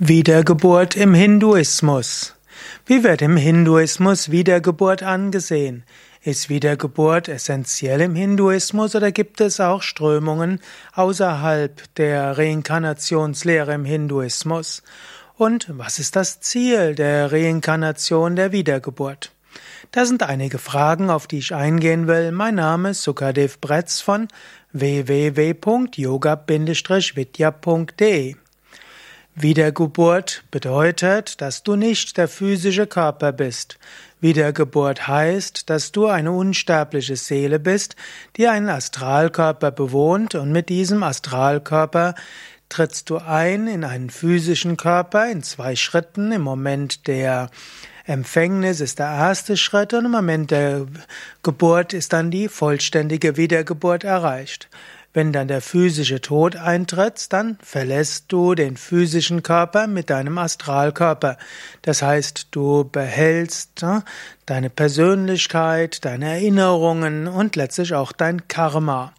Wiedergeburt im Hinduismus. Wie wird im Hinduismus Wiedergeburt angesehen? Ist Wiedergeburt essentiell im Hinduismus oder gibt es auch Strömungen außerhalb der Reinkarnationslehre im Hinduismus? Und was ist das Ziel der Reinkarnation der Wiedergeburt? Das sind einige Fragen, auf die ich eingehen will. Mein Name ist Sukadev Bretz von www.yoga-vidya.de Wiedergeburt bedeutet, dass du nicht der physische Körper bist. Wiedergeburt heißt, dass du eine unsterbliche Seele bist, die einen Astralkörper bewohnt und mit diesem Astralkörper trittst du ein in einen physischen Körper in zwei Schritten. Im Moment der Empfängnis ist der erste Schritt und im Moment der Geburt ist dann die vollständige Wiedergeburt erreicht. Wenn dann der physische Tod eintritt, dann verlässt du den physischen Körper mit deinem Astralkörper. Das heißt, du behältst ne, deine Persönlichkeit, deine Erinnerungen und letztlich auch dein Karma.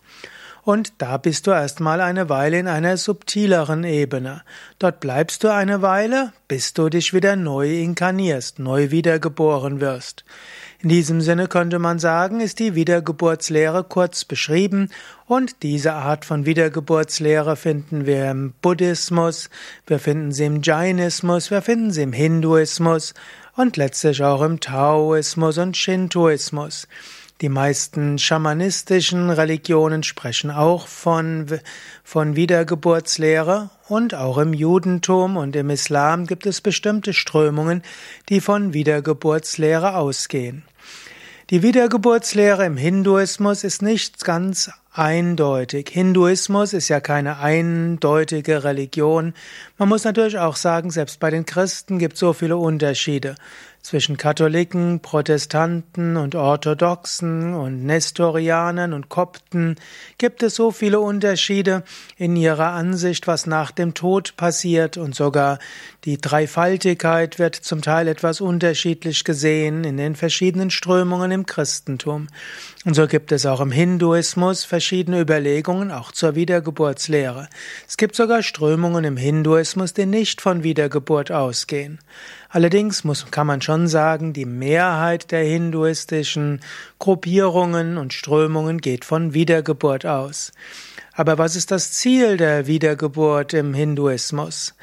Und da bist du erstmal eine Weile in einer subtileren Ebene. Dort bleibst du eine Weile, bis du dich wieder neu inkarnierst, neu wiedergeboren wirst. In diesem Sinne könnte man sagen, ist die Wiedergeburtslehre kurz beschrieben und diese Art von Wiedergeburtslehre finden wir im Buddhismus, wir finden sie im Jainismus, wir finden sie im Hinduismus und letztlich auch im Taoismus und Shintoismus. Die meisten schamanistischen Religionen sprechen auch von, von Wiedergeburtslehre und auch im Judentum und im Islam gibt es bestimmte Strömungen, die von Wiedergeburtslehre ausgehen. Die Wiedergeburtslehre im Hinduismus ist nicht ganz eindeutig. Hinduismus ist ja keine eindeutige Religion. Man muss natürlich auch sagen, selbst bei den Christen gibt es so viele Unterschiede zwischen Katholiken, Protestanten und Orthodoxen und Nestorianern und Kopten gibt es so viele Unterschiede in ihrer Ansicht, was nach dem Tod passiert und sogar die Dreifaltigkeit wird zum Teil etwas unterschiedlich gesehen in den verschiedenen Strömungen im Christentum. Und so gibt es auch im Hinduismus verschiedene Überlegungen, auch zur Wiedergeburtslehre. Es gibt sogar Strömungen im Hinduismus, die nicht von Wiedergeburt ausgehen. Allerdings muss, kann man schon sagen, die Mehrheit der hinduistischen Gruppierungen und Strömungen geht von Wiedergeburt aus. Aber was ist das Ziel der Wiedergeburt im Hinduismus?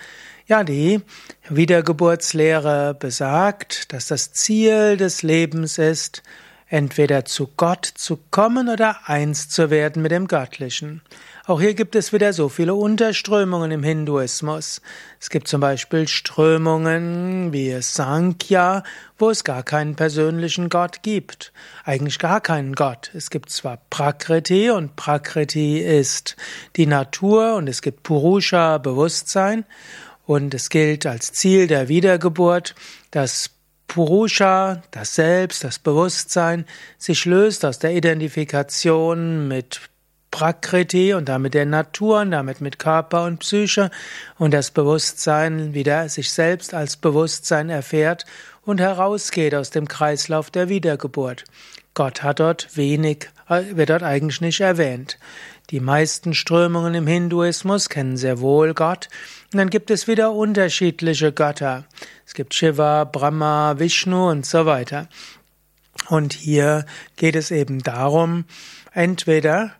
Ja, die Wiedergeburtslehre besagt, dass das Ziel des Lebens ist, entweder zu Gott zu kommen oder eins zu werden mit dem Göttlichen. Auch hier gibt es wieder so viele Unterströmungen im Hinduismus. Es gibt zum Beispiel Strömungen wie Sankhya, wo es gar keinen persönlichen Gott gibt. Eigentlich gar keinen Gott. Es gibt zwar Prakriti und Prakriti ist die Natur und es gibt Purusha, Bewusstsein und es gilt als Ziel der Wiedergeburt, dass Purusha, das Selbst, das Bewusstsein, sich löst aus der Identifikation mit Prakriti und damit der Natur und damit mit Körper und Psyche und das Bewusstsein wieder sich selbst als Bewusstsein erfährt und herausgeht aus dem Kreislauf der Wiedergeburt. Gott hat dort wenig, wird dort eigentlich nicht erwähnt. Die meisten Strömungen im Hinduismus kennen sehr wohl Gott. Und dann gibt es wieder unterschiedliche Götter. Es gibt Shiva, Brahma, Vishnu und so weiter. Und hier geht es eben darum, entweder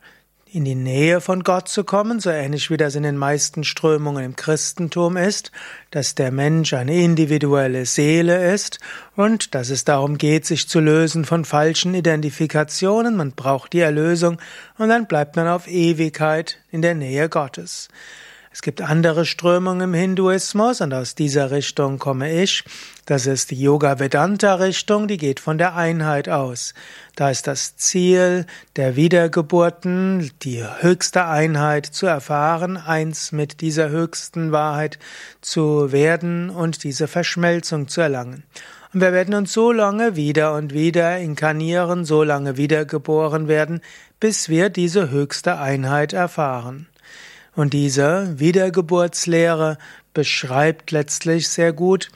in die Nähe von Gott zu kommen, so ähnlich wie das in den meisten Strömungen im Christentum ist, dass der Mensch eine individuelle Seele ist und dass es darum geht, sich zu lösen von falschen Identifikationen. Man braucht die Erlösung und dann bleibt man auf Ewigkeit in der Nähe Gottes. Es gibt andere Strömungen im Hinduismus und aus dieser Richtung komme ich. Das ist die Yoga Vedanta Richtung, die geht von der Einheit aus. Da ist das Ziel der Wiedergeburten, die höchste Einheit zu erfahren, eins mit dieser höchsten Wahrheit zu werden und diese Verschmelzung zu erlangen. Und wir werden uns so lange wieder und wieder inkarnieren, so lange wiedergeboren werden, bis wir diese höchste Einheit erfahren. Und diese Wiedergeburtslehre beschreibt letztlich sehr gut,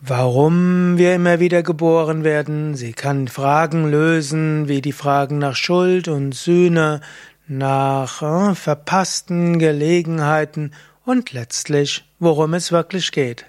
warum wir immer wieder geboren werden. Sie kann Fragen lösen, wie die Fragen nach Schuld und Sühne, nach äh, verpassten Gelegenheiten und letztlich, worum es wirklich geht.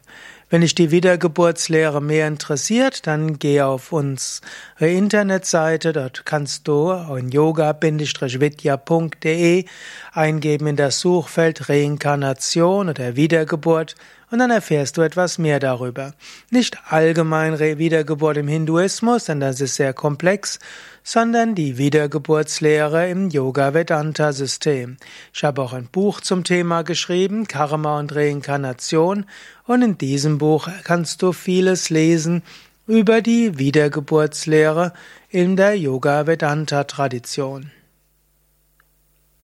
Wenn dich die Wiedergeburtslehre mehr interessiert, dann geh auf unsere Internetseite, dort kannst du in yoga-vidya.de eingeben in das Suchfeld Reinkarnation oder Wiedergeburt und dann erfährst du etwas mehr darüber. Nicht allgemein Wiedergeburt im Hinduismus, denn das ist sehr komplex, sondern die Wiedergeburtslehre im Yoga-Vedanta-System. Ich habe auch ein Buch zum Thema geschrieben, Karma und Reinkarnation, und in diesem Buch kannst du vieles lesen über die Wiedergeburtslehre in der Yoga-Vedanta-Tradition.